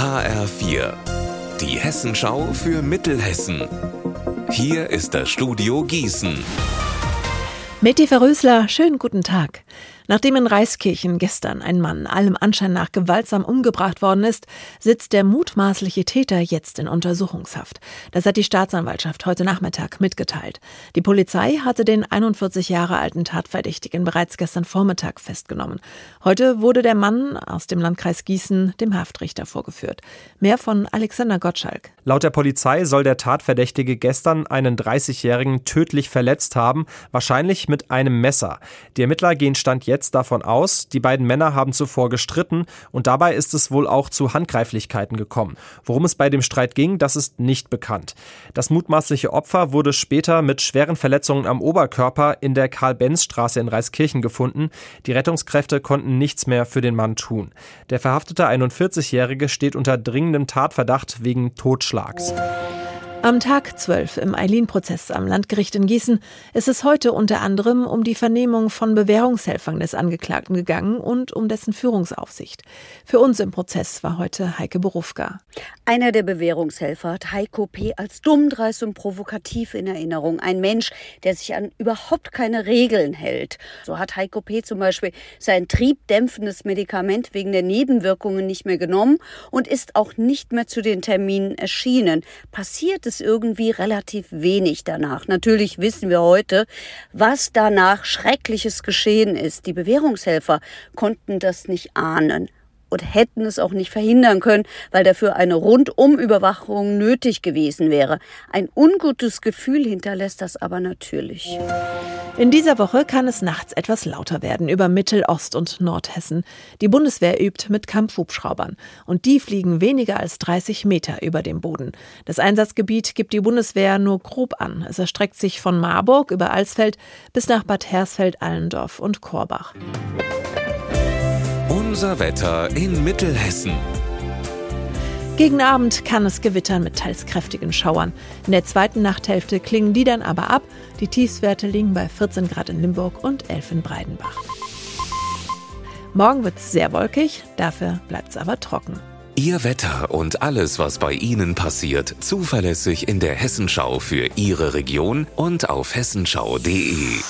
HR4, die Hessenschau für Mittelhessen. Hier ist das Studio Gießen. Meti Verrösler, schönen guten Tag. Nachdem in Reiskirchen gestern ein Mann allem Anschein nach gewaltsam umgebracht worden ist, sitzt der mutmaßliche Täter jetzt in Untersuchungshaft. Das hat die Staatsanwaltschaft heute Nachmittag mitgeteilt. Die Polizei hatte den 41 Jahre alten Tatverdächtigen bereits gestern Vormittag festgenommen. Heute wurde der Mann aus dem Landkreis Gießen dem Haftrichter vorgeführt. Mehr von Alexander Gottschalk. Laut der Polizei soll der Tatverdächtige gestern einen 30-Jährigen tödlich verletzt haben, wahrscheinlich mit einem Messer. Die Ermittler gehen Stand jetzt jetzt davon aus, die beiden Männer haben zuvor gestritten und dabei ist es wohl auch zu Handgreiflichkeiten gekommen. Worum es bei dem Streit ging, das ist nicht bekannt. Das mutmaßliche Opfer wurde später mit schweren Verletzungen am Oberkörper in der Karl-Benz-Straße in Reiskirchen gefunden. Die Rettungskräfte konnten nichts mehr für den Mann tun. Der verhaftete 41-Jährige steht unter dringendem Tatverdacht wegen Totschlags. Am Tag 12 im Eileen-Prozess am Landgericht in Gießen ist es heute unter anderem um die Vernehmung von Bewährungshelfern des Angeklagten gegangen und um dessen Führungsaufsicht. Für uns im Prozess war heute Heike Berufka. Einer der Bewährungshelfer hat Heiko P. als dummdreist und provokativ in Erinnerung. Ein Mensch, der sich an überhaupt keine Regeln hält. So hat Heiko P. zum Beispiel sein triebdämpfendes Medikament wegen der Nebenwirkungen nicht mehr genommen und ist auch nicht mehr zu den Terminen erschienen. Passiert es irgendwie relativ wenig danach. Natürlich wissen wir heute, was danach Schreckliches geschehen ist. Die Bewährungshelfer konnten das nicht ahnen und hätten es auch nicht verhindern können, weil dafür eine Rundumüberwachung nötig gewesen wäre. Ein ungutes Gefühl hinterlässt das aber natürlich. In dieser Woche kann es nachts etwas lauter werden über Mittel-, Ost- und Nordhessen. Die Bundeswehr übt mit Kampfhubschraubern und die fliegen weniger als 30 Meter über dem Boden. Das Einsatzgebiet gibt die Bundeswehr nur grob an. Es erstreckt sich von Marburg über Alsfeld bis nach Bad Hersfeld, Allendorf und Korbach. Unser Wetter in Mittelhessen. Gegen Abend kann es gewittern mit teils kräftigen Schauern. In der zweiten Nachthälfte klingen die dann aber ab. Die Tiefswerte liegen bei 14 Grad in Limburg und 11 in Breidenbach. Morgen wird es sehr wolkig, dafür bleibt es aber trocken. Ihr Wetter und alles, was bei Ihnen passiert, zuverlässig in der Hessenschau für Ihre Region und auf hessenschau.de.